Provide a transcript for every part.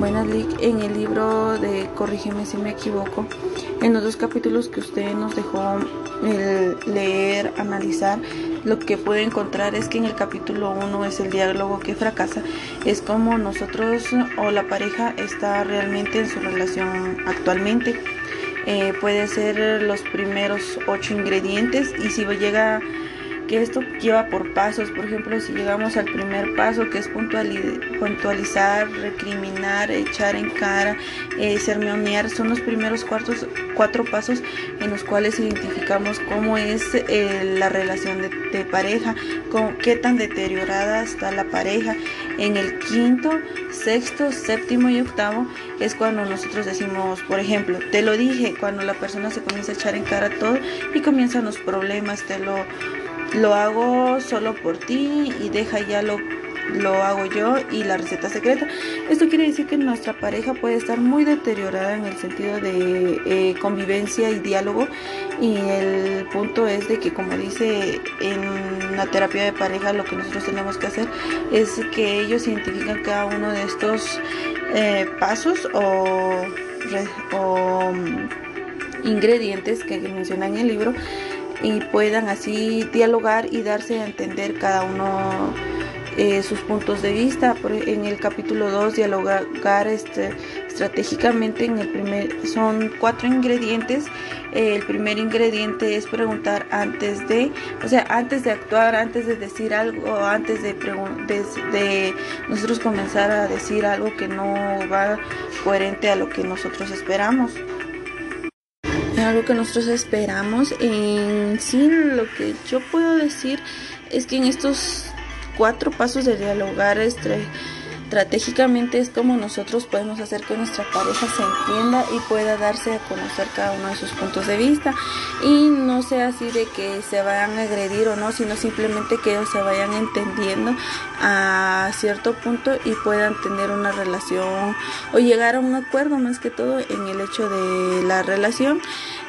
Buenas. En el libro de Corrígeme si me equivoco, en los dos capítulos que usted nos dejó el leer, analizar, lo que puede encontrar es que en el capítulo 1 es el diálogo que fracasa, es como nosotros o la pareja está realmente en su relación actualmente. Eh, puede ser los primeros ocho ingredientes y si llega que esto lleva por pasos. Por ejemplo, si llegamos al primer paso, que es puntualizar, recriminar, echar en cara, eh, sermonear, son los primeros cuartos, cuatro pasos en los cuales identificamos cómo es eh, la relación de, pareja, con, qué tan deteriorada está la pareja. En el quinto, sexto, séptimo y octavo es cuando nosotros decimos, por ejemplo, te lo dije, cuando la persona se comienza a echar en cara todo y comienzan los problemas, te lo lo hago solo por ti y deja ya lo, lo hago yo y la receta secreta. Esto quiere decir que nuestra pareja puede estar muy deteriorada en el sentido de eh, convivencia y diálogo y el punto es de que como dice en la terapia de pareja lo que nosotros tenemos que hacer es que ellos identifican cada uno de estos eh, pasos o, o mm, ingredientes que mencionan en el libro y puedan así dialogar y darse a entender cada uno eh, sus puntos de vista. En el capítulo 2, dialogar este, estratégicamente. En el primer, son cuatro ingredientes. el primer ingrediente es preguntar antes de, o sea, antes de actuar, antes de decir algo, antes de, de, de nosotros comenzar a decir algo que no va coherente a lo que nosotros esperamos algo que nosotros esperamos. En sí, lo que yo puedo decir es que en estos cuatro pasos de dialogar este, estratégicamente es como nosotros podemos hacer que nuestra pareja se entienda y pueda darse a conocer cada uno de sus puntos de vista. Y no sea así de que se vayan a agredir o no, sino simplemente que ellos se vayan entendiendo a cierto punto y puedan tener una relación o llegar a un acuerdo más que todo en el hecho de la relación.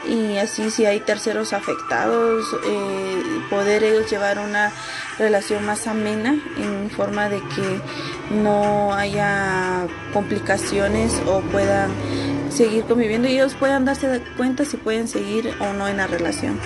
Y así si hay terceros afectados eh, poder ellos llevar una relación más amena en forma de que no haya complicaciones o puedan seguir conviviendo y ellos puedan darse cuenta si pueden seguir o no en la relación.